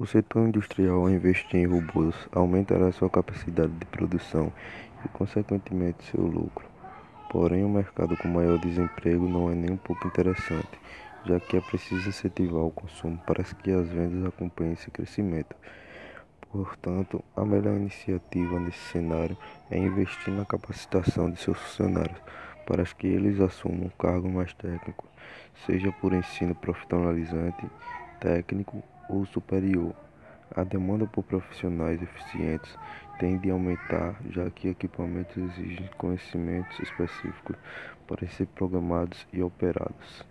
O setor industrial, ao investir em robôs, aumentará sua capacidade de produção e, consequentemente, seu lucro. Porém, um mercado com maior desemprego não é nem um pouco interessante, já que é preciso incentivar o consumo para que as vendas acompanhem esse crescimento. Portanto, a melhor iniciativa nesse cenário é investir na capacitação de seus funcionários para que eles assumam um cargo mais técnico, seja por ensino profissionalizante, técnico ou superior. A demanda por profissionais eficientes tende a aumentar, já que equipamentos exigem conhecimentos específicos para ser programados e operados.